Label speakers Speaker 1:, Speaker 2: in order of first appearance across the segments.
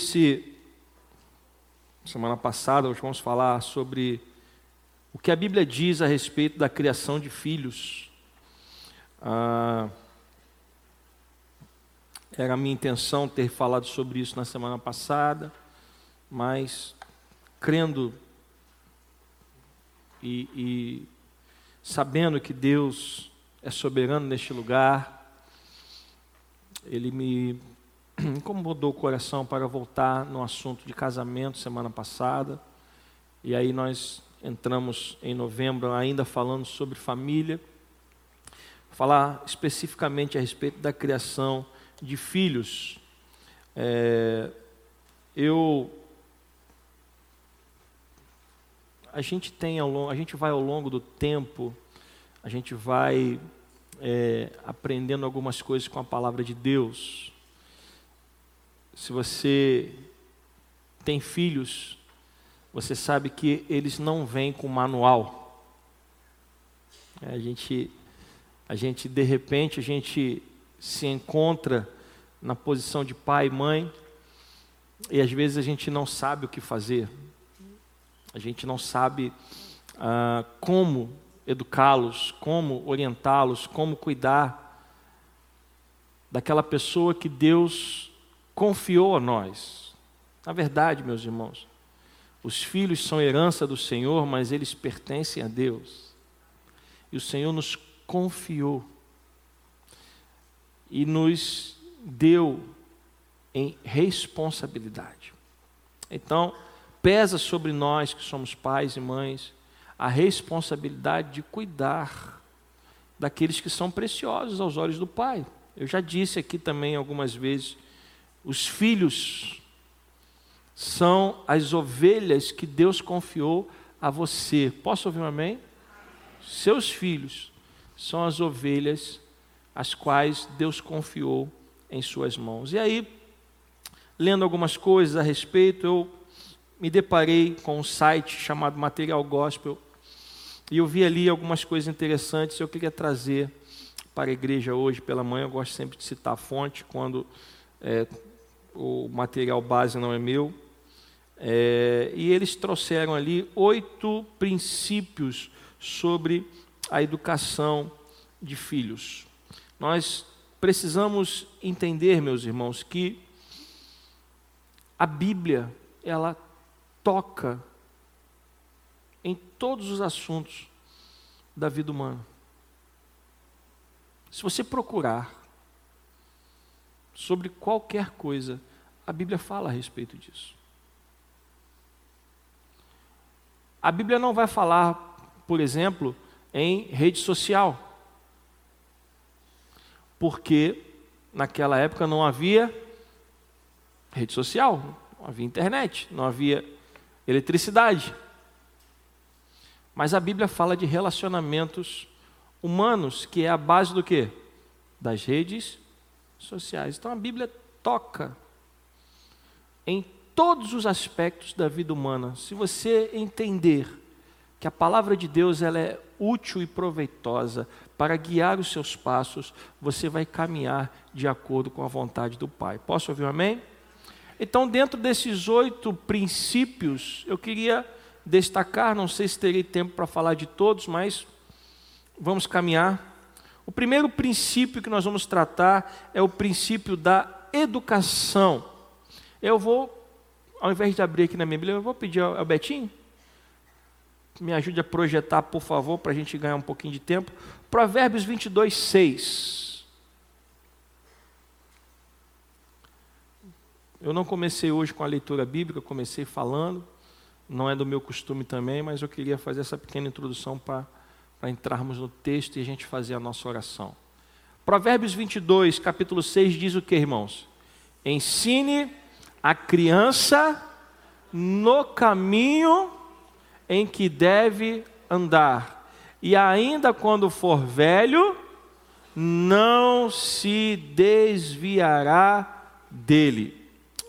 Speaker 1: disse semana passada, hoje vamos falar sobre o que a Bíblia diz a respeito da criação de filhos. Ah, era a minha intenção ter falado sobre isso na semana passada, mas crendo e, e sabendo que Deus é soberano neste lugar, Ele me incomodou o coração para voltar no assunto de casamento semana passada, e aí nós entramos em novembro ainda falando sobre família, falar especificamente a respeito da criação de filhos. É, eu a gente tem ao longo, a gente vai ao longo do tempo, a gente vai é, aprendendo algumas coisas com a palavra de Deus. Se você tem filhos, você sabe que eles não vêm com manual. É, a gente, a gente de repente a gente se encontra na posição de pai e mãe e às vezes a gente não sabe o que fazer. A gente não sabe ah, como educá-los, como orientá-los, como cuidar daquela pessoa que Deus confiou a nós. Na verdade, meus irmãos, os filhos são herança do Senhor, mas eles pertencem a Deus. E o Senhor nos confiou e nos deu em responsabilidade. Então, pesa sobre nós que somos pais e mães a responsabilidade de cuidar daqueles que são preciosos aos olhos do Pai. Eu já disse aqui também algumas vezes, os filhos são as ovelhas que Deus confiou a você. Posso ouvir um amém? Seus filhos são as ovelhas as quais Deus confiou em suas mãos. E aí, lendo algumas coisas a respeito, eu me deparei com um site chamado Material Gospel e eu vi ali algumas coisas interessantes. Eu queria trazer para a igreja hoje pela manhã. Eu gosto sempre de citar a fonte quando é, o material base não é meu. É, e eles trouxeram ali oito princípios sobre a educação de filhos. Nós precisamos entender, meus irmãos, que a Bíblia, ela toca em todos os assuntos da vida humana. Se você procurar sobre qualquer coisa, a Bíblia fala a respeito disso. A Bíblia não vai falar, por exemplo, em rede social porque naquela época não havia rede social, não havia internet, não havia eletricidade. Mas a Bíblia fala de relacionamentos humanos, que é a base do quê? Das redes sociais. Então a Bíblia toca em todos os aspectos da vida humana. Se você entender que a palavra de Deus ela é útil e proveitosa para guiar os seus passos, você vai caminhar de acordo com a vontade do Pai. Posso ouvir um amém? Então, dentro desses oito princípios, eu queria destacar, não sei se terei tempo para falar de todos, mas vamos caminhar. O primeiro princípio que nós vamos tratar é o princípio da educação. Eu vou, ao invés de abrir aqui na minha Bíblia, eu vou pedir ao Betinho me ajude a projetar, por favor, para a gente ganhar um pouquinho de tempo. Provérbios 22, 6. Eu não comecei hoje com a leitura bíblica, comecei falando, não é do meu costume também, mas eu queria fazer essa pequena introdução para, para entrarmos no texto e a gente fazer a nossa oração. Provérbios 22, capítulo 6 diz o que, irmãos? Ensine a criança no caminho em que deve andar, e ainda quando for velho, não se desviará dele.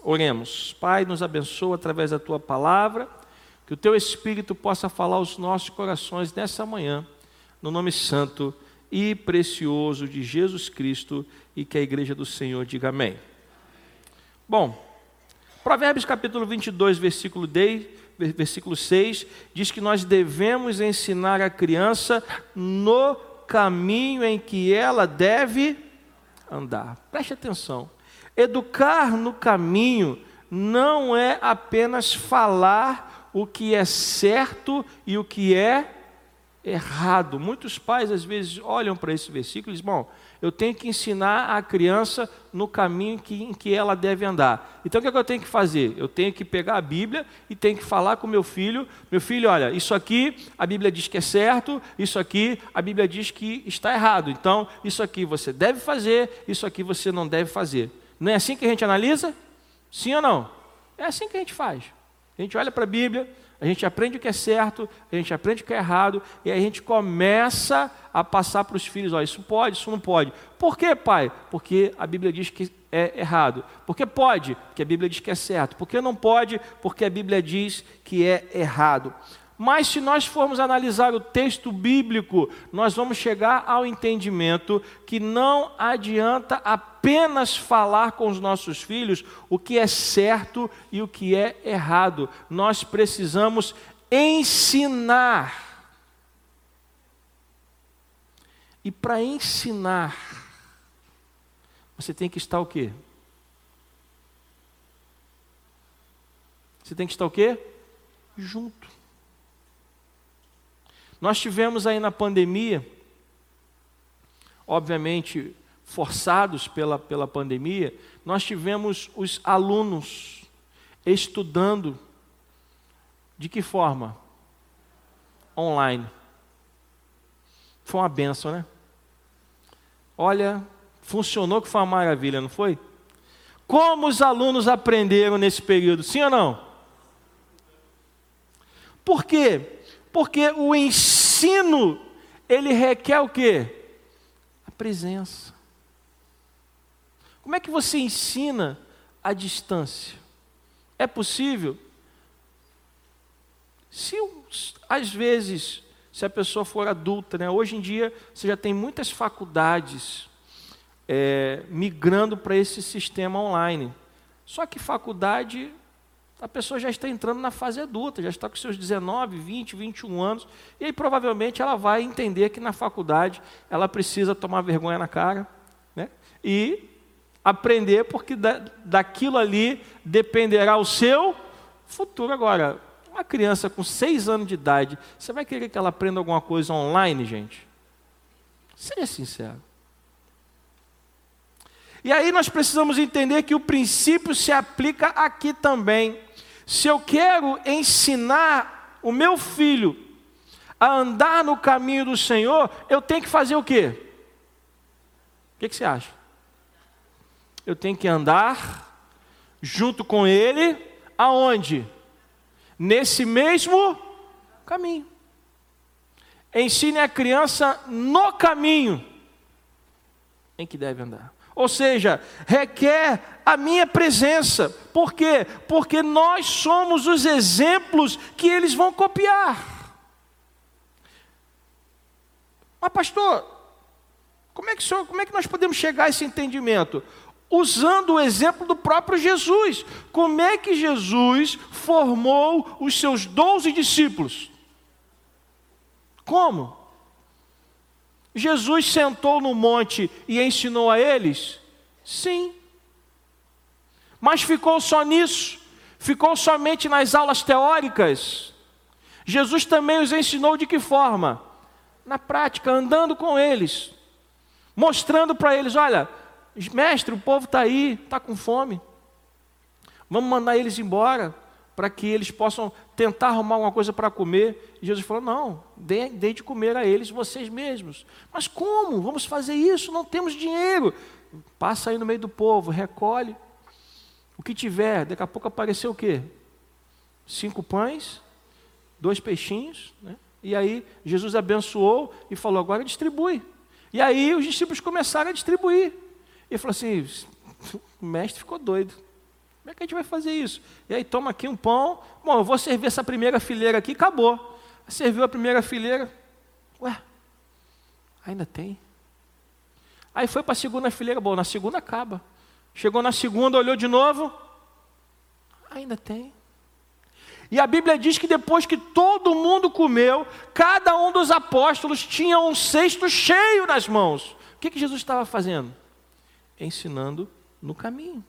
Speaker 1: Oremos. Pai, nos abençoa através da tua palavra, que o teu Espírito possa falar aos nossos corações nessa manhã, no nome santo e precioso de Jesus Cristo, e que a igreja do Senhor diga amém. Bom, Provérbios capítulo 22, versículo 10, versículo 6, diz que nós devemos ensinar a criança no caminho em que ela deve andar. Preste atenção. Educar no caminho não é apenas falar o que é certo e o que é errado. Muitos pais às vezes olham para esse versículo e dizem: Bom, eu tenho que ensinar a criança no caminho que, em que ela deve andar. Então o que, é que eu tenho que fazer? Eu tenho que pegar a Bíblia e tenho que falar com meu filho: Meu filho, olha, isso aqui a Bíblia diz que é certo, isso aqui a Bíblia diz que está errado. Então, isso aqui você deve fazer, isso aqui você não deve fazer. Não é assim que a gente analisa? Sim ou não? É assim que a gente faz. A gente olha para a Bíblia, a gente aprende o que é certo, a gente aprende o que é errado, e a gente começa a passar para os filhos: ó, isso pode, isso não pode. Por quê, pai? Porque a Bíblia diz que é errado. Porque pode? Porque a Bíblia diz que é certo. Porque não pode? Porque a Bíblia diz que é errado. Mas se nós formos analisar o texto bíblico, nós vamos chegar ao entendimento que não adianta apenas falar com os nossos filhos o que é certo e o que é errado. Nós precisamos ensinar. E para ensinar, você tem que estar o quê? Você tem que estar o quê? Junto. Nós tivemos aí na pandemia, obviamente forçados pela, pela pandemia, nós tivemos os alunos estudando de que forma? Online. Foi uma benção, né? Olha, funcionou que foi uma maravilha, não foi? Como os alunos aprenderam nesse período, sim ou não? Por quê? Porque o ensino, ele requer o quê? A presença. Como é que você ensina à distância? É possível? Se às vezes, se a pessoa for adulta, né? hoje em dia você já tem muitas faculdades é, migrando para esse sistema online. Só que faculdade a pessoa já está entrando na fase adulta, já está com seus 19, 20, 21 anos, e aí provavelmente ela vai entender que na faculdade ela precisa tomar vergonha na cara né? e aprender, porque da, daquilo ali dependerá o seu futuro. Agora, uma criança com 6 anos de idade, você vai querer que ela aprenda alguma coisa online, gente? Seja sincero. E aí nós precisamos entender que o princípio se aplica aqui também. Se eu quero ensinar o meu filho a andar no caminho do Senhor, eu tenho que fazer o quê? O que, que você acha? Eu tenho que andar junto com ele, aonde? Nesse mesmo caminho. Ensine a criança no caminho em que deve andar. Ou seja, requer a minha presença. Por quê? Porque nós somos os exemplos que eles vão copiar. Mas, pastor, como é que, senhor, como é que nós podemos chegar a esse entendimento? Usando o exemplo do próprio Jesus. Como é que Jesus formou os seus doze discípulos? Como? Jesus sentou no monte e ensinou a eles? Sim. Mas ficou só nisso? Ficou somente nas aulas teóricas? Jesus também os ensinou de que forma? Na prática, andando com eles, mostrando para eles: olha, mestre, o povo está aí, está com fome, vamos mandar eles embora para que eles possam tentar arrumar alguma coisa para comer. E Jesus falou: não, dê, dê de comer a eles vocês mesmos. Mas como? Vamos fazer isso? Não temos dinheiro. Passa aí no meio do povo, recolhe o que tiver. Daqui a pouco apareceu o quê? Cinco pães, dois peixinhos. Né? E aí Jesus abençoou e falou: agora distribui. E aí os discípulos começaram a distribuir. E falou assim: o mestre ficou doido. Como é que a gente vai fazer isso? E aí toma aqui um pão. Bom, eu vou servir essa primeira fileira aqui, acabou. Serviu a primeira fileira. Ué, ainda tem. Aí foi para a segunda fileira. Bom, na segunda acaba. Chegou na segunda, olhou de novo. Ainda tem. E a Bíblia diz que depois que todo mundo comeu, cada um dos apóstolos tinha um cesto cheio nas mãos. O que, que Jesus estava fazendo? Ensinando no caminho.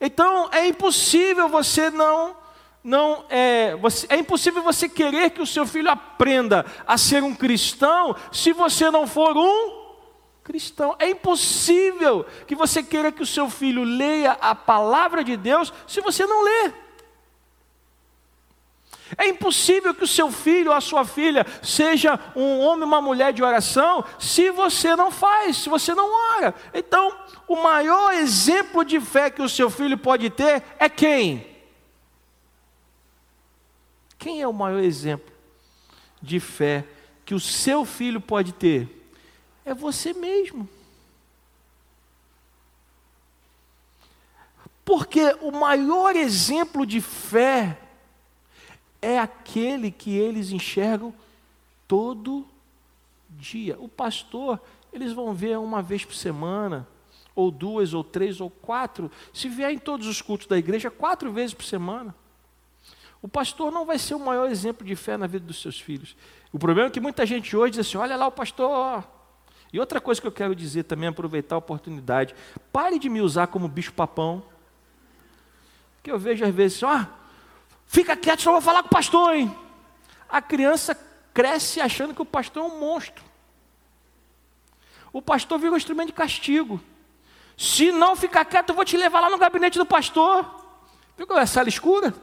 Speaker 1: Então é impossível você não não é, você, é impossível você querer que o seu filho aprenda a ser um cristão se você não for um cristão. É impossível que você queira que o seu filho leia a palavra de Deus se você não lê. É impossível que o seu filho ou a sua filha seja um homem ou uma mulher de oração se você não faz, se você não ora. Então, o maior exemplo de fé que o seu filho pode ter é quem? Quem é o maior exemplo de fé que o seu filho pode ter? É você mesmo. Porque o maior exemplo de fé é aquele que eles enxergam todo dia. O pastor, eles vão ver uma vez por semana, ou duas, ou três, ou quatro. Se vier em todos os cultos da igreja, quatro vezes por semana. O pastor não vai ser o maior exemplo de fé na vida dos seus filhos. O problema é que muita gente hoje diz assim: olha lá o pastor. E outra coisa que eu quero dizer também, aproveitar a oportunidade: pare de me usar como bicho-papão. Que eu vejo às vezes, ó, ah, Fica quieto, só vou falar com o pastor, hein? A criança cresce achando que o pastor é um monstro. O pastor vira um instrumento de castigo. Se não ficar quieto, eu vou te levar lá no gabinete do pastor. Viu é sala escura?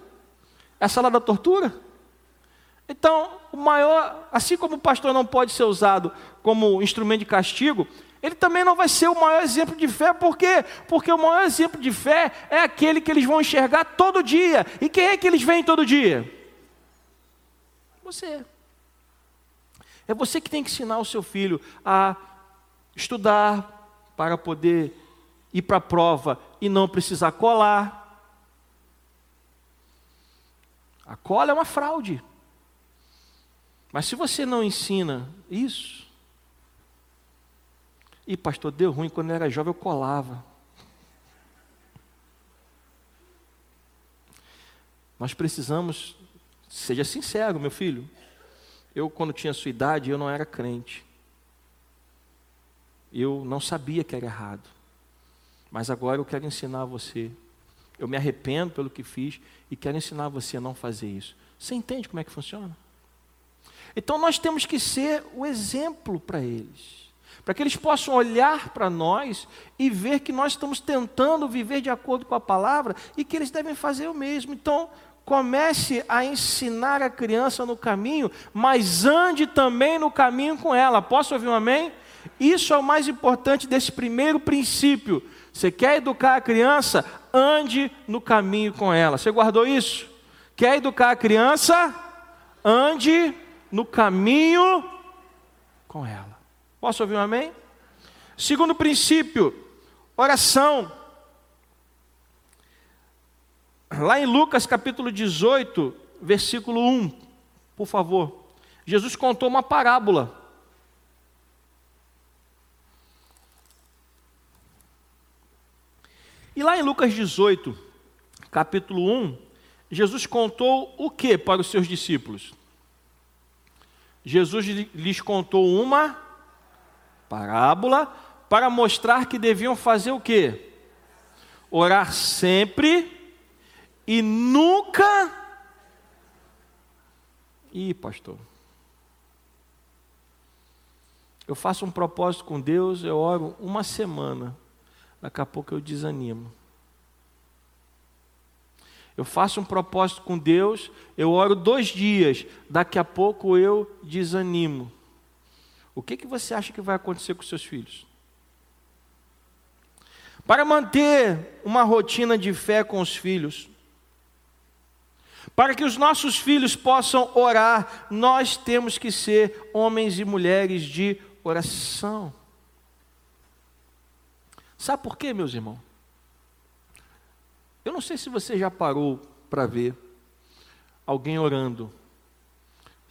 Speaker 1: É a sala da tortura? Então, o maior, assim como o pastor não pode ser usado como instrumento de castigo, ele também não vai ser o maior exemplo de fé, por quê? Porque o maior exemplo de fé é aquele que eles vão enxergar todo dia. E quem é que eles veem todo dia? Você. É você que tem que ensinar o seu filho a estudar para poder ir para a prova e não precisar colar. A cola é uma fraude. Mas se você não ensina isso, e pastor, deu ruim, quando eu era jovem eu colava. Nós precisamos, seja sincero, meu filho. Eu, quando tinha sua idade, eu não era crente. Eu não sabia que era errado. Mas agora eu quero ensinar você. Eu me arrependo pelo que fiz e quero ensinar você a não fazer isso. Você entende como é que funciona? Então nós temos que ser o exemplo para eles para que eles possam olhar para nós e ver que nós estamos tentando viver de acordo com a palavra e que eles devem fazer o mesmo. Então, comece a ensinar a criança no caminho, mas ande também no caminho com ela. Posso ouvir um amém? Isso é o mais importante desse primeiro princípio. Você quer educar a criança? Ande no caminho com ela. Você guardou isso? Quer educar a criança? Ande no caminho com ela. Posso ouvir um amém? Segundo princípio, oração. Lá em Lucas capítulo 18, versículo 1, por favor. Jesus contou uma parábola. E lá em Lucas 18, capítulo 1, Jesus contou o que para os seus discípulos? Jesus lhes contou uma parábola para mostrar que deviam fazer o quê? Orar sempre e nunca. Ih, pastor. Eu faço um propósito com Deus, eu oro uma semana, daqui a pouco eu desanimo. Eu faço um propósito com Deus, eu oro dois dias, daqui a pouco eu desanimo. O que, que você acha que vai acontecer com seus filhos? Para manter uma rotina de fé com os filhos, para que os nossos filhos possam orar, nós temos que ser homens e mulheres de oração. Sabe por quê, meus irmãos? Eu não sei se você já parou para ver alguém orando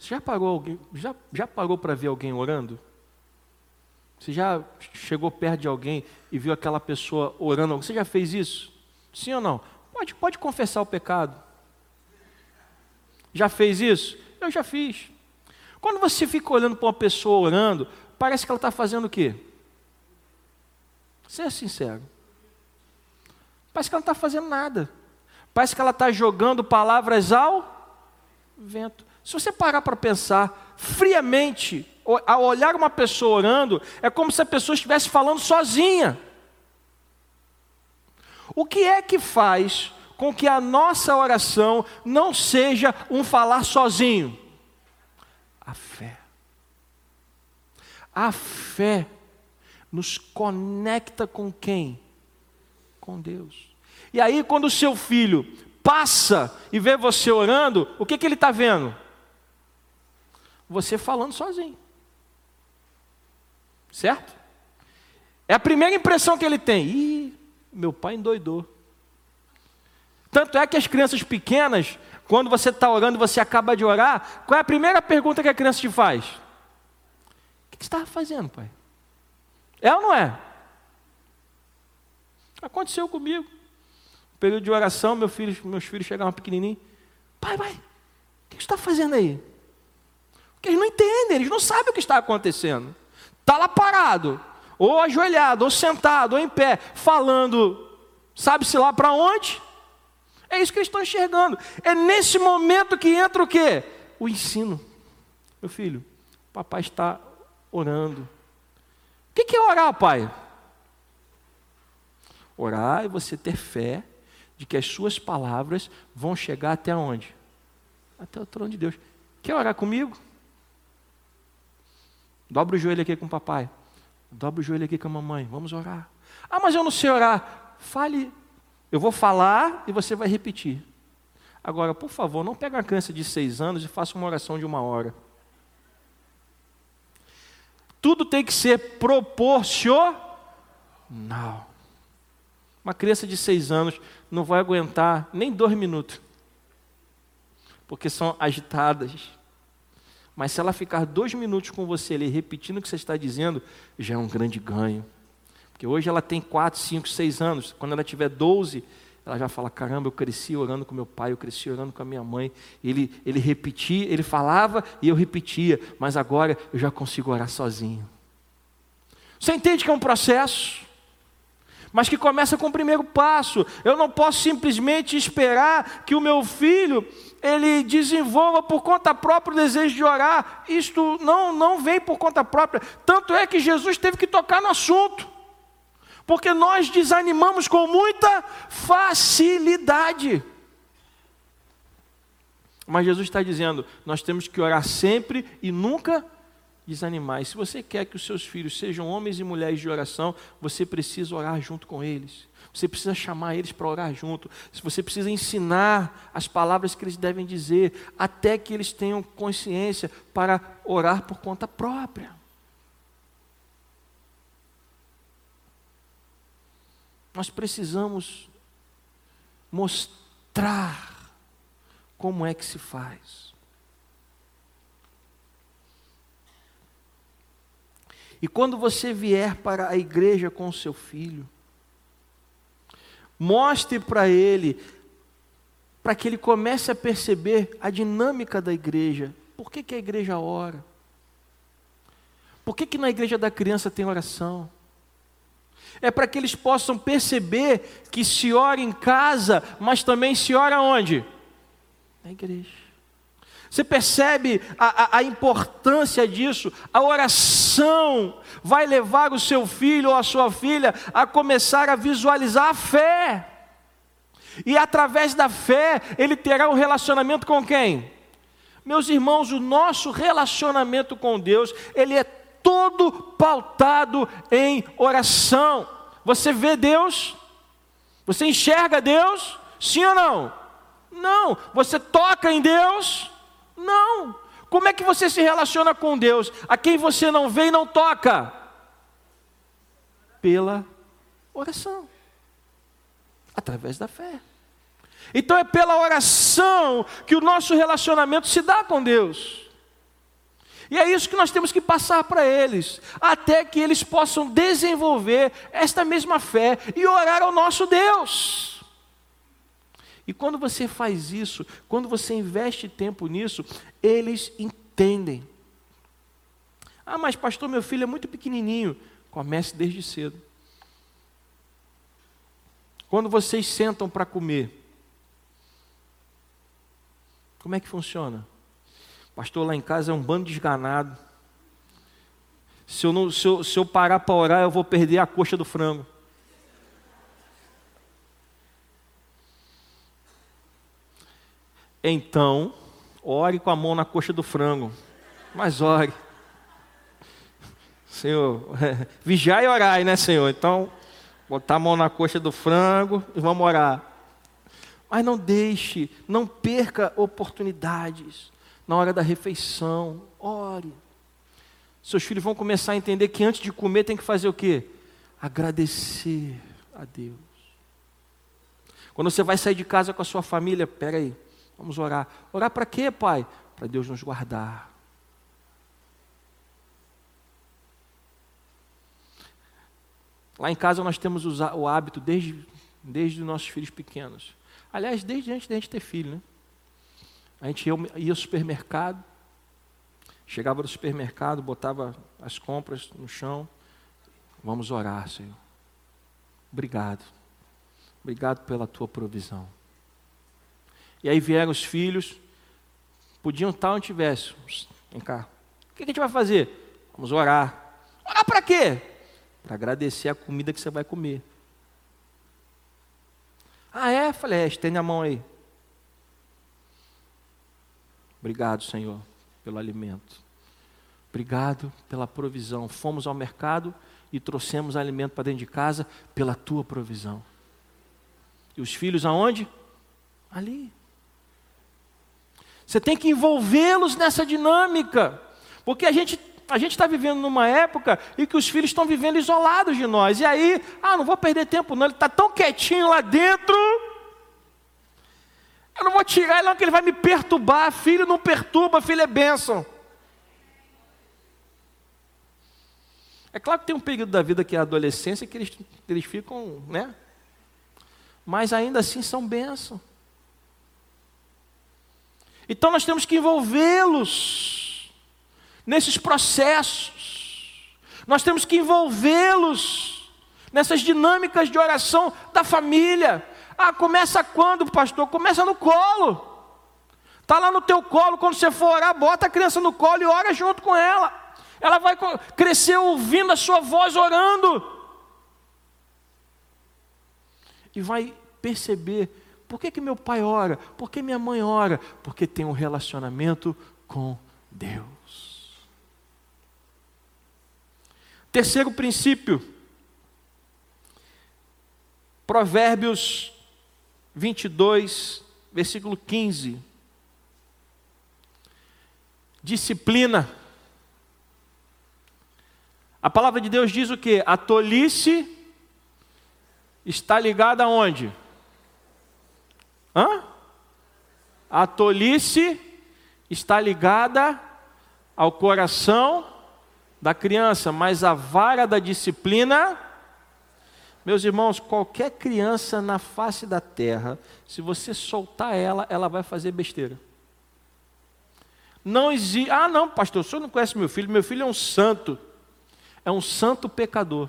Speaker 1: você já parou alguém, já, já parou para ver alguém orando? Você já chegou perto de alguém e viu aquela pessoa orando? Você já fez isso? Sim ou não? Pode, pode confessar o pecado. Já fez isso? Eu já fiz. Quando você fica olhando para uma pessoa orando, parece que ela está fazendo o quê? Seja sincero. Parece que ela não está fazendo nada. Parece que ela está jogando palavras ao vento. Se você parar para pensar friamente, ao olhar uma pessoa orando, é como se a pessoa estivesse falando sozinha. O que é que faz com que a nossa oração não seja um falar sozinho? A fé. A fé nos conecta com quem? Com Deus. E aí, quando o seu filho passa e vê você orando, o que, que ele está vendo? Você falando sozinho. Certo? É a primeira impressão que ele tem. Ih, meu pai endoidou. Tanto é que as crianças pequenas, quando você está orando você acaba de orar, qual é a primeira pergunta que a criança te faz? O que você estava fazendo, pai? É ou não é? Aconteceu comigo. período de oração, meu filho, meus filhos chegavam pequenininhos. Pai, pai, o que você está fazendo aí? Porque eles não entendem, eles não sabem o que está acontecendo. Está lá parado, ou ajoelhado, ou sentado, ou em pé, falando, sabe-se lá para onde? É isso que eles estão enxergando. É nesse momento que entra o quê? O ensino. Meu filho, papai está orando. O que é orar, pai? Orar é você ter fé de que as suas palavras vão chegar até onde? Até o trono de Deus. Quer orar comigo? Dobra o joelho aqui com o papai. Dobra o joelho aqui com a mamãe. Vamos orar. Ah, mas eu não sei orar. Fale. Eu vou falar e você vai repetir. Agora, por favor, não pegue uma criança de seis anos e faça uma oração de uma hora. Tudo tem que ser proporcional. Uma criança de seis anos não vai aguentar nem dois minutos, porque são agitadas. Mas se ela ficar dois minutos com você ali, repetindo o que você está dizendo, já é um grande ganho. Porque hoje ela tem quatro, cinco, seis anos. Quando ela tiver doze, ela já fala: caramba, eu cresci orando com meu pai, eu cresci orando com a minha mãe. Ele, ele repetia, ele falava e eu repetia, mas agora eu já consigo orar sozinho. Você entende que é um processo? Mas que começa com o primeiro passo. Eu não posso simplesmente esperar que o meu filho ele desenvolva por conta própria o desejo de orar. Isto não, não vem por conta própria. Tanto é que Jesus teve que tocar no assunto porque nós desanimamos com muita facilidade. Mas Jesus está dizendo: nós temos que orar sempre e nunca desanimar. E se você quer que os seus filhos sejam homens e mulheres de oração, você precisa orar junto com eles. Você precisa chamar eles para orar junto. Você precisa ensinar as palavras que eles devem dizer, até que eles tenham consciência para orar por conta própria. Nós precisamos mostrar como é que se faz. E quando você vier para a igreja com o seu filho, mostre para ele, para que ele comece a perceber a dinâmica da igreja. Por que, que a igreja ora? Por que, que na igreja da criança tem oração? é para que eles possam perceber que se ora em casa, mas também se ora onde? Na igreja. Você percebe a, a, a, importância disso? A oração vai levar o seu filho ou a sua filha a começar a visualizar a fé. E através da fé, ele terá um relacionamento com quem? Meus irmãos, o nosso relacionamento com Deus, ele é todo pautado em oração. Você vê Deus? Você enxerga Deus? Sim ou não? Não. Você toca em Deus? Não. Como é que você se relaciona com Deus, a quem você não vê e não toca? Pela oração, através da fé. Então é pela oração que o nosso relacionamento se dá com Deus. E é isso que nós temos que passar para eles, até que eles possam desenvolver esta mesma fé e orar ao nosso Deus. E quando você faz isso, quando você investe tempo nisso, eles entendem. Ah, mas pastor, meu filho é muito pequenininho. Comece desde cedo. Quando vocês sentam para comer, como é que funciona? Pastor, lá em casa é um bando de esganado. Se eu, não, se eu, se eu parar para orar, eu vou perder a coxa do frango. Então, ore com a mão na coxa do frango. Mas ore. Senhor, vigiai e orai, né, Senhor? Então, botar a mão na coxa do frango e vamos orar. Mas não deixe, não perca oportunidades na hora da refeição. Ore. Seus filhos vão começar a entender que antes de comer tem que fazer o quê? Agradecer a Deus. Quando você vai sair de casa com a sua família, peraí, aí, vamos orar. Orar para quê, pai? Para Deus nos guardar. Lá em casa nós temos o hábito desde, desde os nossos filhos pequenos. Aliás, desde antes de a gente ter filho, né? A gente ia, ia ao supermercado, Chegava no supermercado, botava as compras no chão. Vamos orar, Senhor. Obrigado. Obrigado pela tua provisão. E aí vieram os filhos, podiam estar onde tivesse. Vem cá. O que a gente vai fazer? Vamos orar. Orar para quê? Para agradecer a comida que você vai comer. Ah, é? Falei, é, estende a mão aí. Obrigado, Senhor pelo alimento. Obrigado pela provisão. Fomos ao mercado e trouxemos alimento para dentro de casa pela tua provisão. E os filhos aonde? Ali. Você tem que envolvê-los nessa dinâmica, porque a gente a gente está vivendo numa época em que os filhos estão vivendo isolados de nós. E aí, ah, não vou perder tempo, não. Ele está tão quietinho lá dentro. Eu não vou tirar ele, não, que ele vai me perturbar. Filho não perturba, filho é bênção. É claro que tem um período da vida que é a adolescência que eles, eles ficam, né? Mas ainda assim são bênção. Então nós temos que envolvê-los nesses processos. Nós temos que envolvê-los nessas dinâmicas de oração da família. Ah, começa quando, pastor? Começa no colo. Está lá no teu colo, quando você for orar, bota a criança no colo e ora junto com ela. Ela vai crescer ouvindo a sua voz orando. E vai perceber por que, que meu pai ora, por que minha mãe ora, porque tem um relacionamento com Deus. Terceiro princípio, Provérbios 22, versículo 15. Disciplina. A palavra de Deus diz o que? A tolice está ligada aonde? Hã? A tolice está ligada ao coração da criança, mas a vara da disciplina meus irmãos, qualquer criança na face da terra, se você soltar ela, ela vai fazer besteira. Não existe. Ah, não, pastor, o senhor não conhece meu filho. Meu filho é um santo. É um santo pecador.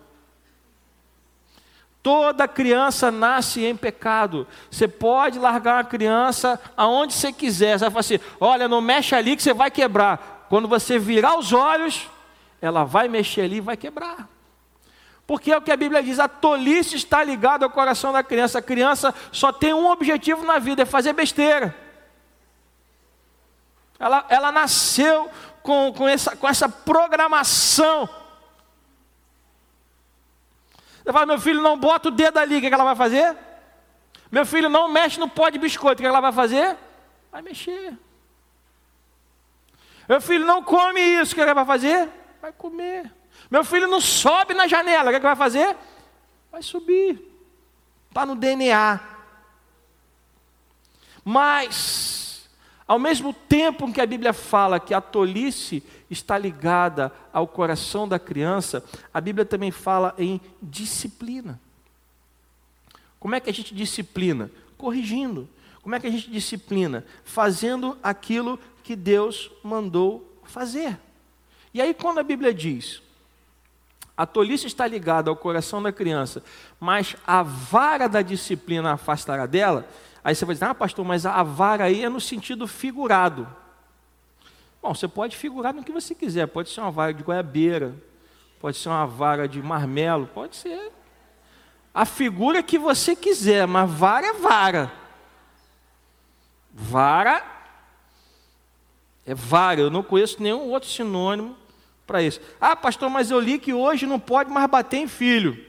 Speaker 1: Toda criança nasce em pecado. Você pode largar uma criança aonde você quiser. Você vai falar assim: olha, não mexe ali que você vai quebrar. Quando você virar os olhos, ela vai mexer ali e vai quebrar. Porque é o que a Bíblia diz: a tolice está ligada ao coração da criança. A criança só tem um objetivo na vida: é fazer besteira. Ela, ela nasceu com, com, essa, com essa programação. Você fala, meu filho, não bota o dedo ali, o que, é que ela vai fazer? Meu filho não mexe no pó de biscoito, o que, é que ela vai fazer? Vai mexer. Meu filho não come isso, o que, é que ela vai fazer? Vai comer. Meu filho não sobe na janela, o que, é que vai fazer? Vai subir. Está no DNA. Mas, ao mesmo tempo que a Bíblia fala que a tolice está ligada ao coração da criança, a Bíblia também fala em disciplina. Como é que a gente disciplina? Corrigindo. Como é que a gente disciplina? Fazendo aquilo que Deus mandou fazer. E aí, quando a Bíblia diz, a tolice está ligada ao coração da criança, mas a vara da disciplina afastará dela, aí você vai dizer, ah, pastor, mas a vara aí é no sentido figurado. Bom, você pode figurar no que você quiser, pode ser uma vara de goiabeira, pode ser uma vara de marmelo, pode ser a figura que você quiser, mas vara é vara. Vara é vara, eu não conheço nenhum outro sinônimo para isso. Ah, pastor, mas eu li que hoje não pode mais bater em filho.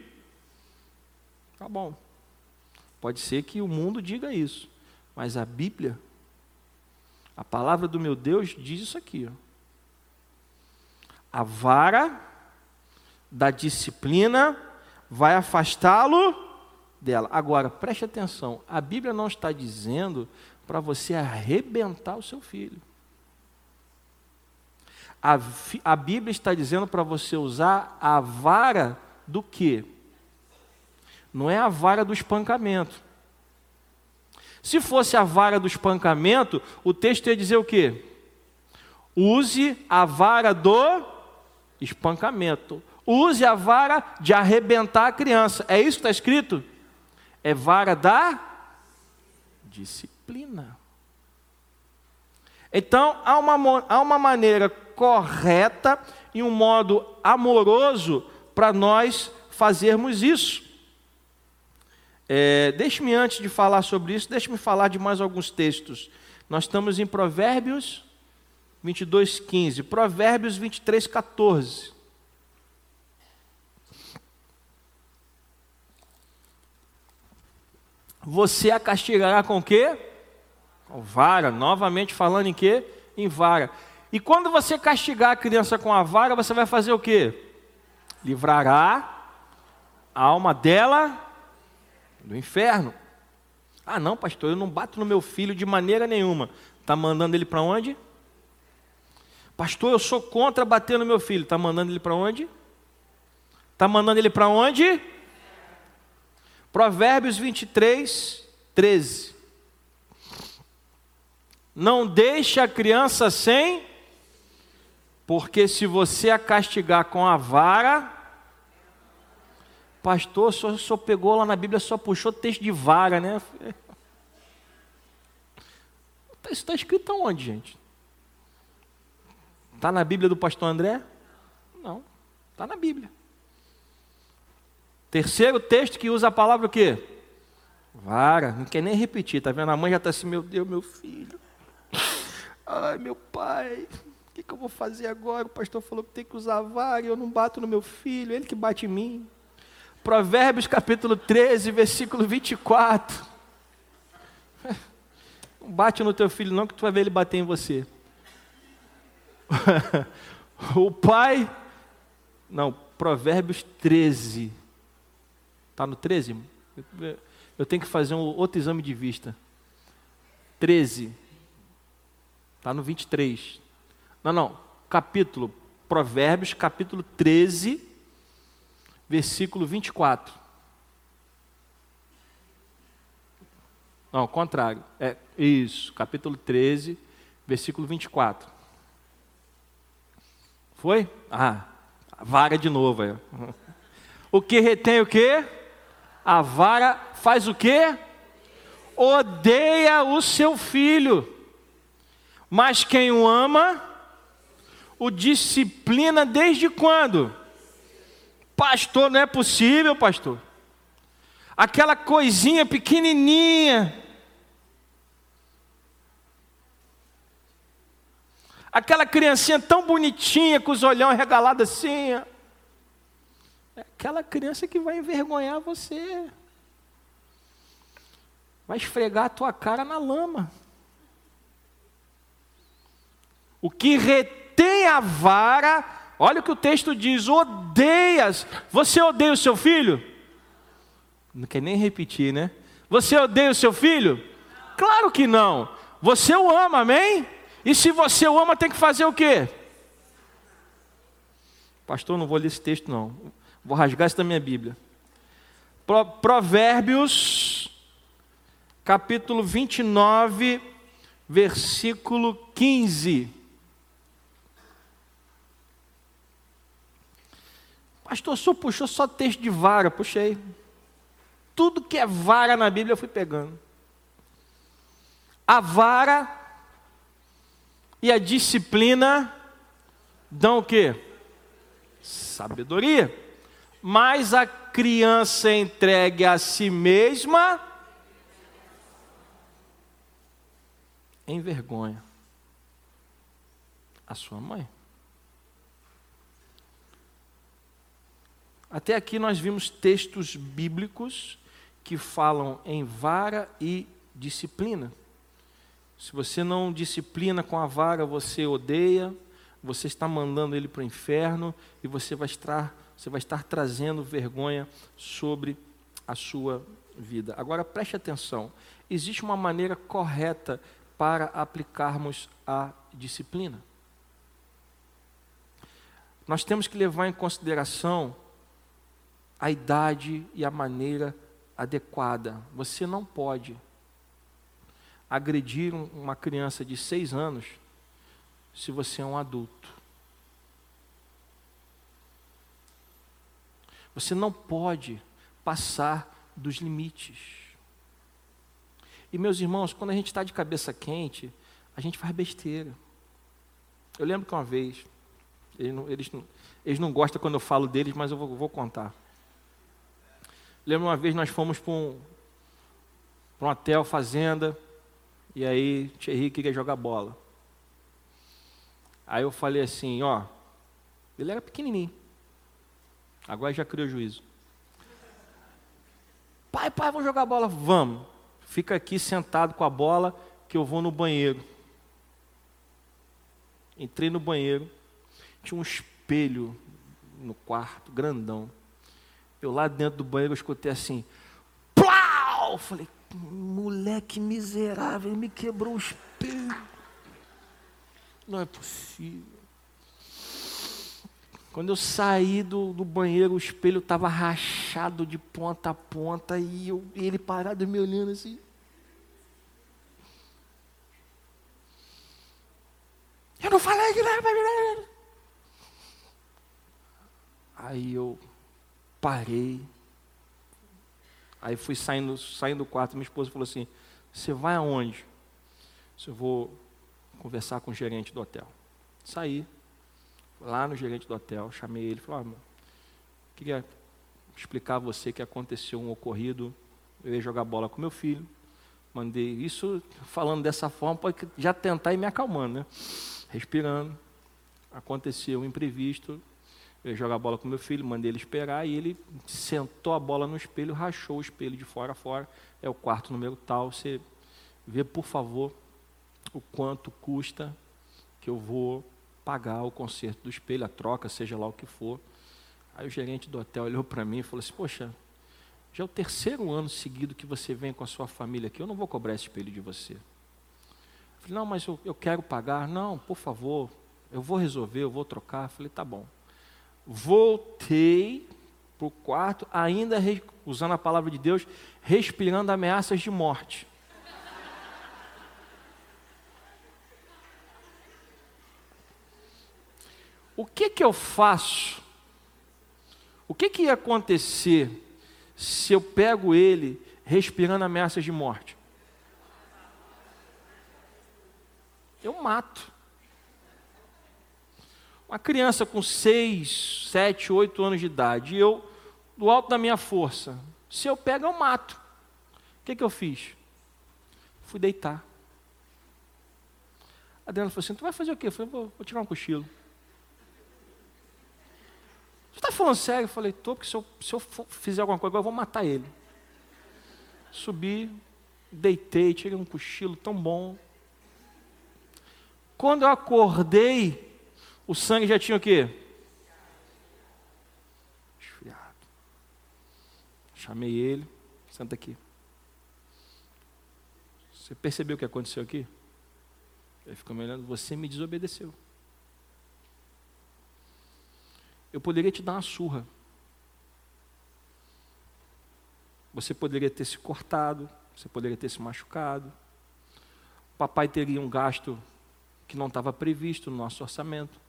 Speaker 1: Tá bom. Pode ser que o mundo diga isso, mas a Bíblia, a palavra do meu Deus diz isso aqui. Ó. A vara da disciplina vai afastá-lo dela. Agora, preste atenção, a Bíblia não está dizendo para você arrebentar o seu filho. A, a Bíblia está dizendo para você usar a vara do quê? Não é a vara do espancamento. Se fosse a vara do espancamento, o texto ia dizer o quê? Use a vara do espancamento. Use a vara de arrebentar a criança. É isso que está escrito? É vara da disciplina. Então, há uma, há uma maneira correta e um modo amoroso para nós fazermos isso. É, deixe-me, antes de falar sobre isso, deixe-me falar de mais alguns textos. Nós estamos em Provérbios 22, 15. Provérbios 23, 14. Você a castigará com quê? Com vara, novamente falando em quê? Em vara. E quando você castigar a criança com a vara, você vai fazer o quê? Livrará a alma dela do inferno. Ah, não, pastor, eu não bato no meu filho de maneira nenhuma. Está mandando ele para onde? Pastor, eu sou contra bater no meu filho. Está mandando ele para onde? Está mandando ele para onde? Provérbios 23, 13. Não deixe a criança sem, porque se você a castigar com a vara, pastor, só, só pegou lá na Bíblia, só puxou texto de vara, né? Isso está escrito aonde, gente? Está na Bíblia do pastor André? Não, está na Bíblia. Terceiro texto que usa a palavra o quê? Vara, não quer nem repetir, tá vendo? A mãe já está assim, meu Deus, meu filho. Ai, meu pai, o que, que, eu vou fazer agora? O pastor falou que tem que usar vara e eu não bato no meu filho, ele que bate em mim. Provérbios capítulo 13, versículo 24. Não bate no teu filho, não, que tu vai ver ele bater em você. o pai. Não, Provérbios 13. Está no 13? Eu tenho que fazer um outro exame de vista. 13. Está no 23. Não, não. Capítulo, Provérbios, capítulo 13, versículo 24. Não, ao contrário. É isso, capítulo 13, versículo 24. Foi? Ah, vara de novo. É. O que retém o quê? A vara faz o quê? Odeia o seu filho. Mas quem o ama, o disciplina desde quando? Pastor, não é possível, pastor. Aquela coisinha pequenininha. Aquela criancinha tão bonitinha, com os olhão regalados assim. É aquela criança que vai envergonhar você. Vai esfregar a tua cara na lama. O que retém a vara, olha o que o texto diz: odeias. Você odeia o seu filho? Não quer nem repetir, né? Você odeia o seu filho? Claro que não. Você o ama, amém? E se você o ama, tem que fazer o quê? Pastor, não vou ler esse texto, não. Vou rasgar isso da minha Bíblia. Provérbios, capítulo 29, versículo 15. Pastor, só puxou só texto de vara, puxei. Tudo que é vara na Bíblia eu fui pegando. A vara e a disciplina dão o quê? Sabedoria. Mas a criança entregue a si mesma envergonha a sua mãe. Até aqui nós vimos textos bíblicos que falam em vara e disciplina. Se você não disciplina com a vara, você odeia, você está mandando ele para o inferno e você vai estar, você vai estar trazendo vergonha sobre a sua vida. Agora preste atenção: existe uma maneira correta para aplicarmos a disciplina. Nós temos que levar em consideração a idade e a maneira adequada. Você não pode agredir uma criança de seis anos se você é um adulto. Você não pode passar dos limites. E meus irmãos, quando a gente está de cabeça quente, a gente faz besteira. Eu lembro que uma vez, eles não, eles eles não gostam quando eu falo deles, mas eu vou, vou contar. Lembro uma vez nós fomos para um, um hotel, fazenda, e aí Thierry queria jogar bola. Aí eu falei assim, ó, ele era pequenininho, agora já criou juízo. Pai, pai, vamos jogar bola? Vamos. Fica aqui sentado com a bola que eu vou no banheiro. Entrei no banheiro, tinha um espelho no quarto, grandão. Eu lá dentro do banheiro eu escutei assim, plau! Falei, moleque miserável, me quebrou o espelho. Não é possível. Quando eu saí do, do banheiro, o espelho estava rachado de ponta a ponta e eu, ele parado me olhando assim. Eu não falei que não. Aí eu parei. Aí fui saindo, saindo do quarto, minha esposa falou assim: Você vai aonde? Eu vou conversar com o gerente do hotel. Saí, lá no gerente do hotel, chamei ele, falei: oh, queria explicar a você que aconteceu um ocorrido. Eu ia jogar bola com meu filho. Mandei isso falando dessa forma, pode já tentar ir me acalmando, né? Respirando. Aconteceu um imprevisto, jogar bola com meu filho, mandei ele esperar e ele sentou a bola no espelho, rachou o espelho de fora a fora. É o quarto número tal. Você vê, por favor, o quanto custa que eu vou pagar o conserto do espelho, a troca, seja lá o que for. Aí o gerente do hotel olhou para mim e falou assim: Poxa, já é o terceiro ano seguido que você vem com a sua família aqui, eu não vou cobrar esse espelho de você. Eu falei: Não, mas eu, eu quero pagar. Não, por favor, eu vou resolver, eu vou trocar. Eu falei: Tá bom voltei para o quarto, ainda usando a palavra de Deus, respirando ameaças de morte. O que que eu faço? O que que ia acontecer se eu pego ele respirando ameaças de morte? Eu mato. Uma criança com 6, 7, 8 anos de idade, e eu, do alto da minha força, se eu pego, eu mato. O que, que eu fiz? Fui deitar. A Adriana falou assim: Tu vai fazer o quê? Eu falei: Vou, vou tirar um cochilo. Você está falando sério? Eu falei: Tô, porque se eu, se eu fizer alguma coisa, eu vou matar ele. Subi, deitei, tirei um cochilo tão bom. Quando eu acordei, o sangue já tinha o quê? Esfriado. Chamei ele, senta aqui. Você percebeu o que aconteceu aqui? Ele ficou me olhando, você me desobedeceu. Eu poderia te dar uma surra. Você poderia ter se cortado, você poderia ter se machucado. O papai teria um gasto que não estava previsto no nosso orçamento.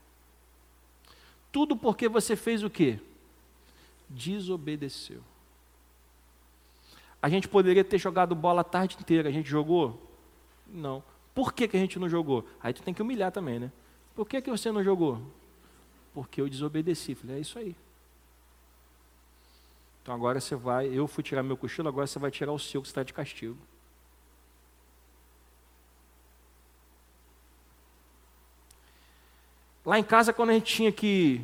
Speaker 1: Tudo porque você fez o quê? Desobedeceu. A gente poderia ter jogado bola a tarde inteira, a gente jogou? Não. Por que, que a gente não jogou? Aí tu tem que humilhar também, né? Por que, que você não jogou? Porque eu desobedeci. Falei, é isso aí. Então agora você vai, eu fui tirar meu cochilo, agora você vai tirar o seu que está de castigo. Lá em casa, quando a gente tinha que.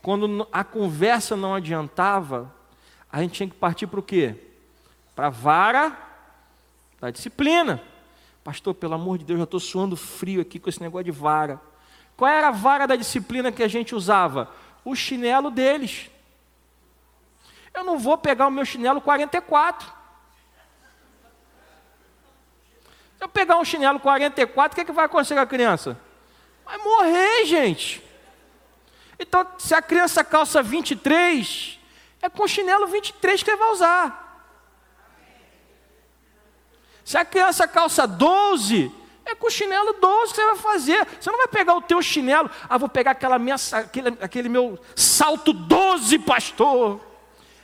Speaker 1: Quando a conversa não adiantava, a gente tinha que partir para o quê? Para a vara da disciplina. Pastor, pelo amor de Deus, eu estou suando frio aqui com esse negócio de vara. Qual era a vara da disciplina que a gente usava? O chinelo deles. Eu não vou pegar o meu chinelo 44. Se eu pegar um chinelo 44, o que, é que vai acontecer com a criança? Vai morrer, gente. Então, se a criança calça 23, é com chinelo 23 que ele vai usar. Se a criança calça 12, é com chinelo 12 que você vai fazer. Você não vai pegar o teu chinelo, ah, vou pegar aquela minha, aquele, aquele meu salto 12, pastor.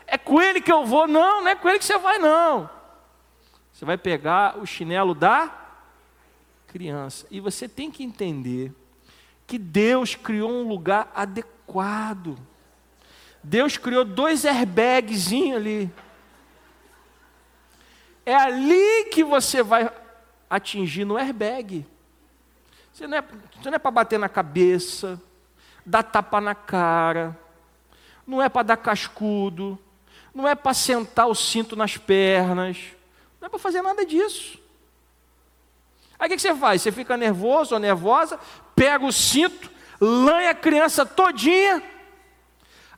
Speaker 1: É com ele que eu vou. Não, não é com ele que você vai, não. Você vai pegar o chinelo da criança. E você tem que entender que Deus criou um lugar adequado. Deus criou dois airbags ali. É ali que você vai atingir no airbag. Você não é, é para bater na cabeça, dar tapa na cara, não é para dar cascudo, não é para sentar o cinto nas pernas, não é para fazer nada disso. Aí o que você faz? Você fica nervoso ou nervosa, pega o cinto, lanha a criança todinha,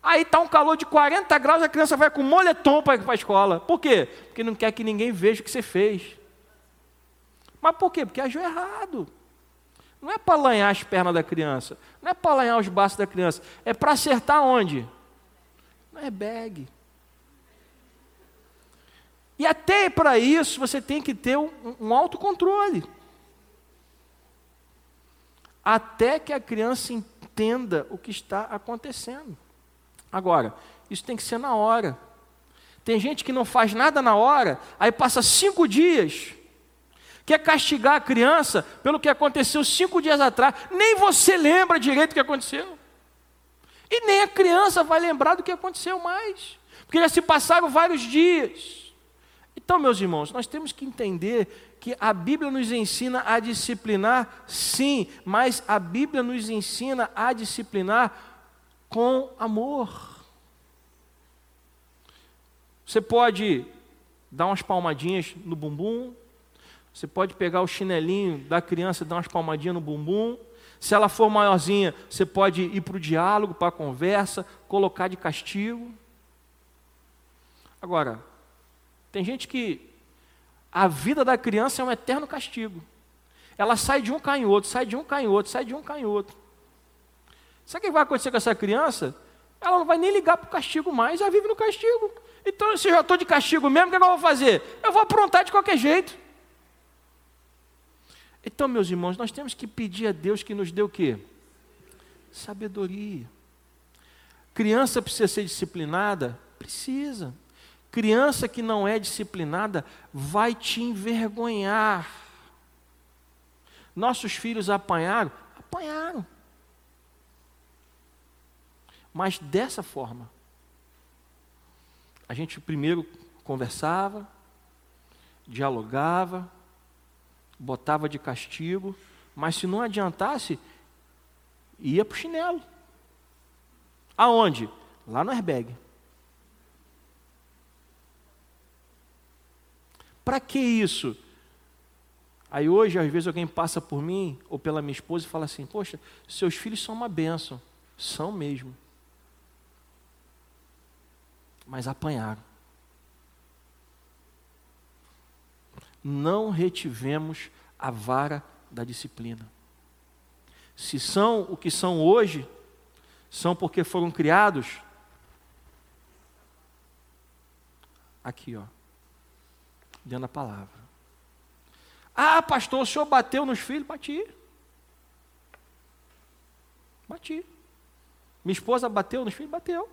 Speaker 1: Aí está um calor de 40 graus, a criança vai com moletom para a escola. Por quê? Porque não quer que ninguém veja o que você fez. Mas por quê? Porque agiu errado. Não é para lanhar as pernas da criança, não é para lanhar os braços da criança, é para acertar onde? Não é bag. E até para isso você tem que ter um, um autocontrole. Até que a criança entenda o que está acontecendo. Agora, isso tem que ser na hora. Tem gente que não faz nada na hora, aí passa cinco dias, quer castigar a criança pelo que aconteceu cinco dias atrás, nem você lembra direito o que aconteceu. E nem a criança vai lembrar do que aconteceu mais, porque já se passaram vários dias. Então, meus irmãos, nós temos que entender que a Bíblia nos ensina a disciplinar, sim, mas a Bíblia nos ensina a disciplinar com amor. Você pode dar umas palmadinhas no bumbum, você pode pegar o chinelinho da criança e dar umas palmadinhas no bumbum. Se ela for maiorzinha, você pode ir para o diálogo, para a conversa, colocar de castigo. Agora, tem gente que a vida da criança é um eterno castigo. Ela sai de um canhoto, sai de um canhoto, sai de um canhoto. Sabe o que vai acontecer com essa criança? Ela não vai nem ligar para o castigo mais, já vive no castigo. Então, se eu já estou de castigo mesmo, o que, é que eu vou fazer? Eu vou aprontar de qualquer jeito. Então, meus irmãos, nós temos que pedir a Deus que nos dê o quê? Sabedoria. Criança precisa ser disciplinada? Precisa. Criança que não é disciplinada vai te envergonhar. Nossos filhos apanharam? Apanharam mas dessa forma. A gente primeiro conversava, dialogava, botava de castigo, mas se não adiantasse, ia para o chinelo. Aonde? Lá no airbag. Para que isso? Aí hoje, às vezes, alguém passa por mim ou pela minha esposa e fala assim: Poxa, seus filhos são uma bênção. São mesmo mas apanharam. Não retivemos a vara da disciplina. Se são o que são hoje, são porque foram criados aqui, ó, dentro da palavra. Ah, pastor, o senhor bateu nos filhos? Bati. Bati. Minha esposa bateu nos filhos? Bateu.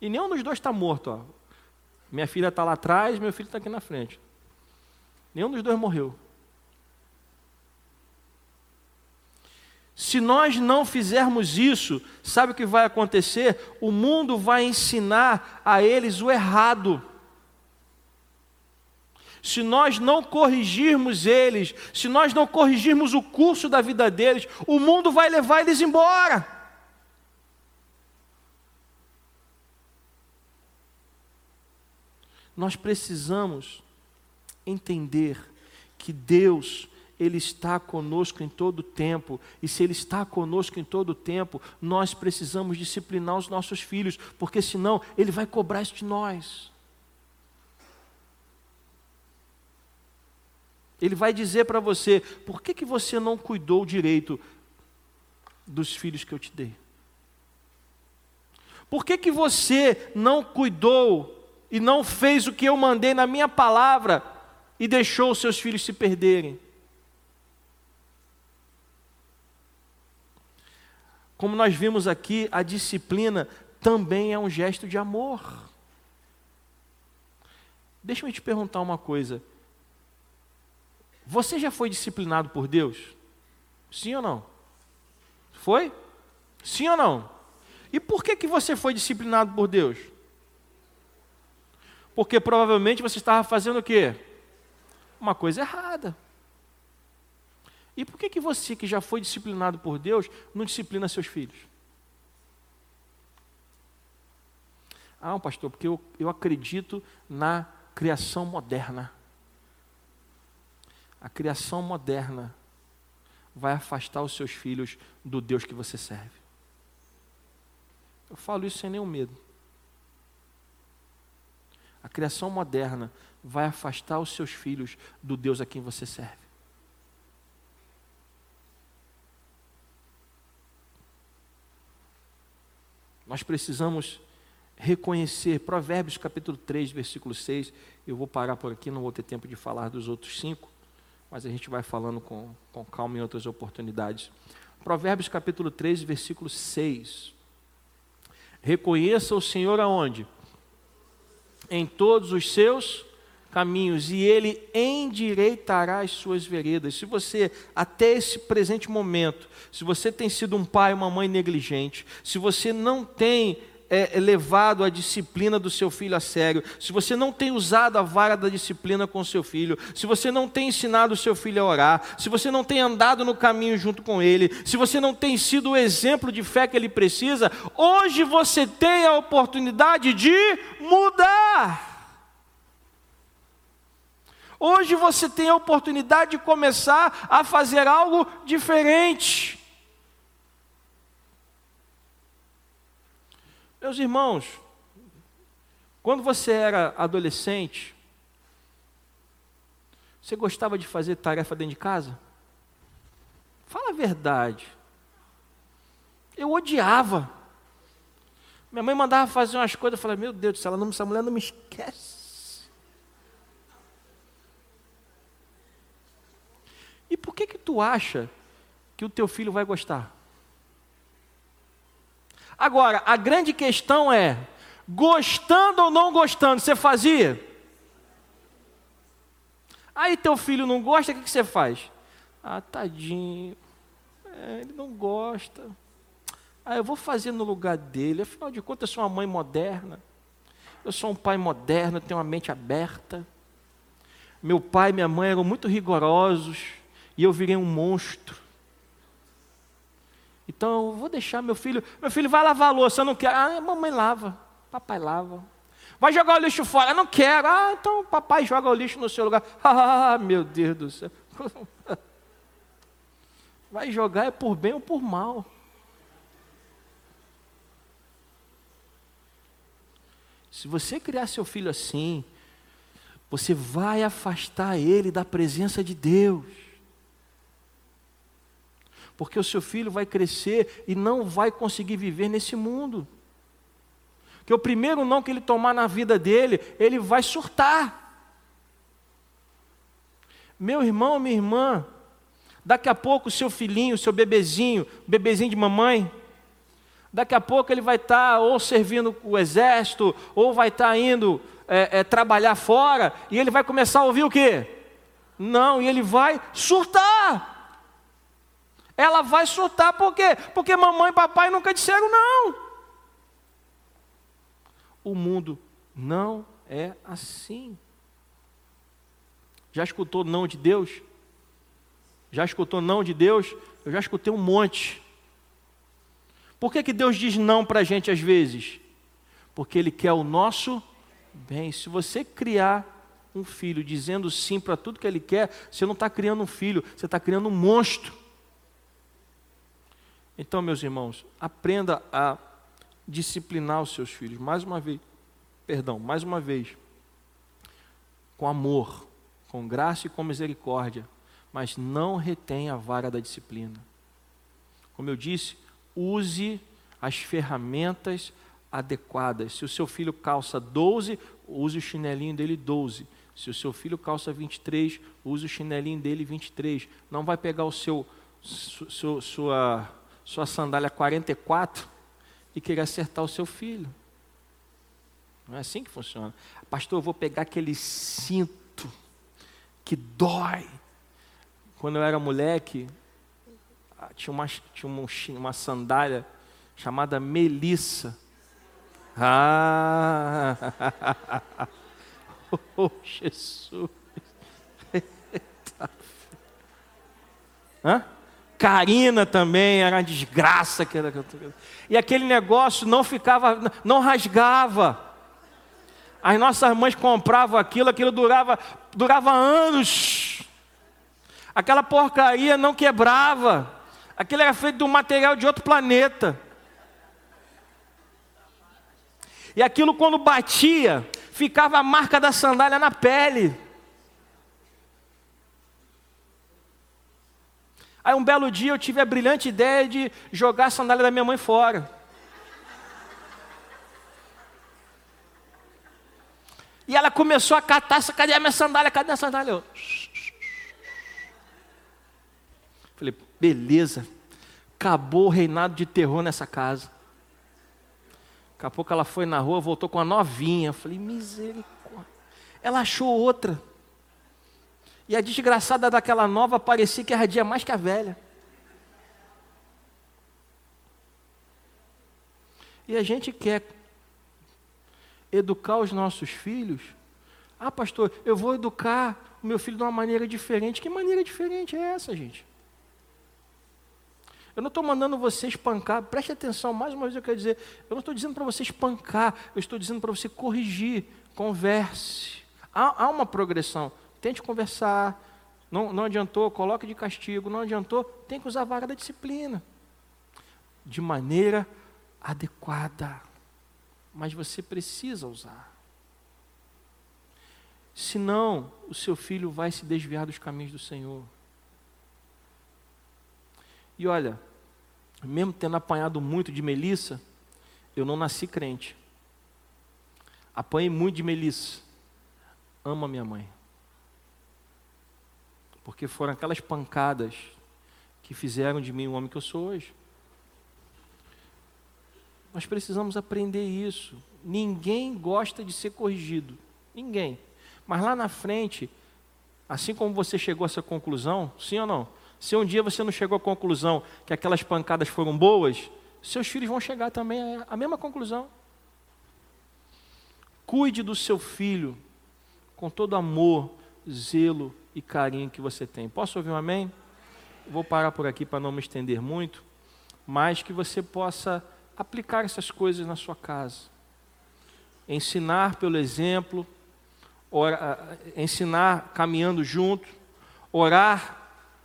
Speaker 1: E nenhum dos dois está morto. Ó. Minha filha está lá atrás, meu filho está aqui na frente. Nenhum dos dois morreu. Se nós não fizermos isso, sabe o que vai acontecer? O mundo vai ensinar a eles o errado se nós não corrigirmos eles, se nós não corrigirmos o curso da vida deles, o mundo vai levar eles embora. Nós precisamos entender que Deus, Ele está conosco em todo o tempo, e se Ele está conosco em todo o tempo, nós precisamos disciplinar os nossos filhos, porque senão Ele vai cobrar isso de nós. Ele vai dizer para você: por que, que você não cuidou direito dos filhos que eu te dei? Por que, que você não cuidou e não fez o que eu mandei na minha palavra e deixou os seus filhos se perderem? Como nós vimos aqui, a disciplina também é um gesto de amor. Deixa eu te perguntar uma coisa. Você já foi disciplinado por Deus? Sim ou não? Foi? Sim ou não? E por que, que você foi disciplinado por Deus? Porque provavelmente você estava fazendo o quê? Uma coisa errada. E por que, que você, que já foi disciplinado por Deus, não disciplina seus filhos? Ah, pastor, porque eu, eu acredito na criação moderna a criação moderna vai afastar os seus filhos do Deus que você serve. Eu falo isso sem nenhum medo. A criação moderna vai afastar os seus filhos do Deus a quem você serve. Nós precisamos reconhecer, Provérbios capítulo 3, versículo 6, eu vou parar por aqui, não vou ter tempo de falar dos outros cinco mas a gente vai falando com, com calma em outras oportunidades. Provérbios capítulo 3, versículo 6. Reconheça o Senhor aonde? Em todos os seus caminhos, e Ele endireitará as suas veredas. Se você, até esse presente momento, se você tem sido um pai, uma mãe negligente, se você não tem é, é, levado a disciplina do seu filho a sério, se você não tem usado a vara da disciplina com seu filho, se você não tem ensinado o seu filho a orar, se você não tem andado no caminho junto com ele, se você não tem sido o exemplo de fé que ele precisa, hoje você tem a oportunidade de mudar. Hoje você tem a oportunidade de começar a fazer algo diferente. Meus irmãos, quando você era adolescente, você gostava de fazer tarefa dentro de casa? Fala a verdade. Eu odiava. Minha mãe mandava fazer umas coisas, eu falava, meu Deus do céu, essa mulher não me esquece. E por que que tu acha que o teu filho vai gostar? Agora, a grande questão é: gostando ou não gostando, você fazia? Aí teu filho não gosta, o que, você faz? Ah, tadinho, é, ele não gosta. Ah, eu vou fazer no lugar dele. Afinal de contas, eu sou uma mãe moderna. Eu sou um pai moderno, tenho uma mente aberta. Meu pai e minha mãe eram muito rigorosos e eu virei um monstro. Então vou deixar meu filho, meu filho vai lavar a louça, eu não quero. Ah, mamãe lava, papai lava. Vai jogar o lixo fora, eu não quero. Ah, então papai joga o lixo no seu lugar. Ah, meu Deus do céu. Vai jogar é por bem ou por mal. Se você criar seu filho assim, você vai afastar ele da presença de Deus porque o seu filho vai crescer e não vai conseguir viver nesse mundo. Que o primeiro não que ele tomar na vida dele, ele vai surtar. Meu irmão, minha irmã, daqui a pouco o seu filhinho, o seu bebezinho, bebezinho de mamãe, daqui a pouco ele vai estar ou servindo o exército, ou vai estar indo é, é, trabalhar fora, e ele vai começar a ouvir o quê? Não, e ele vai surtar. Ela vai surtar por quê? Porque mamãe e papai nunca disseram não. O mundo não é assim. Já escutou não de Deus? Já escutou não de Deus? Eu já escutei um monte. Por que, que Deus diz não para a gente às vezes? Porque Ele quer o nosso bem. Se você criar um filho dizendo sim para tudo que Ele quer, você não está criando um filho, você está criando um monstro. Então, meus irmãos, aprenda a disciplinar os seus filhos. Mais uma vez, perdão, mais uma vez, com amor, com graça e com misericórdia, mas não retenha a vara da disciplina. Como eu disse, use as ferramentas adequadas. Se o seu filho calça 12, use o chinelinho dele 12. Se o seu filho calça 23, use o chinelinho dele 23. Não vai pegar o seu, su, sua, sua sandália 44 e querer acertar o seu filho. Não é assim que funciona. Pastor, eu vou pegar aquele cinto que dói. Quando eu era moleque, ah, tinha uma, tinha uma, uma sandália chamada Melissa. Ah! Oh, Jesus! Hã? Karina também era uma desgraça. E aquele negócio não ficava, não rasgava. As nossas mães compravam aquilo, aquilo durava, durava anos. Aquela porcaria não quebrava. Aquilo era feito de um material de outro planeta. E aquilo quando batia, ficava a marca da sandália na pele. Aí um belo dia eu tive a brilhante ideia de jogar a sandália da minha mãe fora. E ela começou a catar, cadê a minha sandália? Cadê a sandália? Eu... Falei, beleza, acabou o reinado de terror nessa casa. Daqui a pouco ela foi na rua, voltou com a novinha. falei, misericórdia. Ela achou outra. E a desgraçada daquela nova parecia que ardia mais que a velha. E a gente quer educar os nossos filhos. Ah, pastor, eu vou educar o meu filho de uma maneira diferente. Que maneira diferente é essa, gente? Eu não estou mandando você espancar, preste atenção, mais uma vez eu quero dizer, eu não estou dizendo para você espancar, eu estou dizendo para você corrigir, converse. Há, há, uma progressão, tente conversar, não, não adiantou, coloque de castigo, não adiantou, tem que usar a vara da disciplina, de maneira adequada mas você precisa usar. Senão, o seu filho vai se desviar dos caminhos do Senhor. E olha, mesmo tendo apanhado muito de Melissa, eu não nasci crente. Apanhei muito de Melissa. Amo a minha mãe. Porque foram aquelas pancadas que fizeram de mim o homem que eu sou hoje. Nós precisamos aprender isso. Ninguém gosta de ser corrigido. Ninguém. Mas lá na frente, assim como você chegou a essa conclusão, sim ou não? Se um dia você não chegou à conclusão que aquelas pancadas foram boas, seus filhos vão chegar também à mesma conclusão. Cuide do seu filho com todo amor, zelo e carinho que você tem. Posso ouvir um amém? Vou parar por aqui para não me estender muito, mas que você possa aplicar essas coisas na sua casa. Ensinar pelo exemplo, orar, ensinar caminhando junto, orar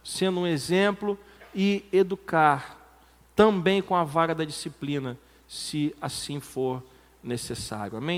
Speaker 1: sendo um exemplo e educar também com a vara da disciplina, se assim for necessário. Amém?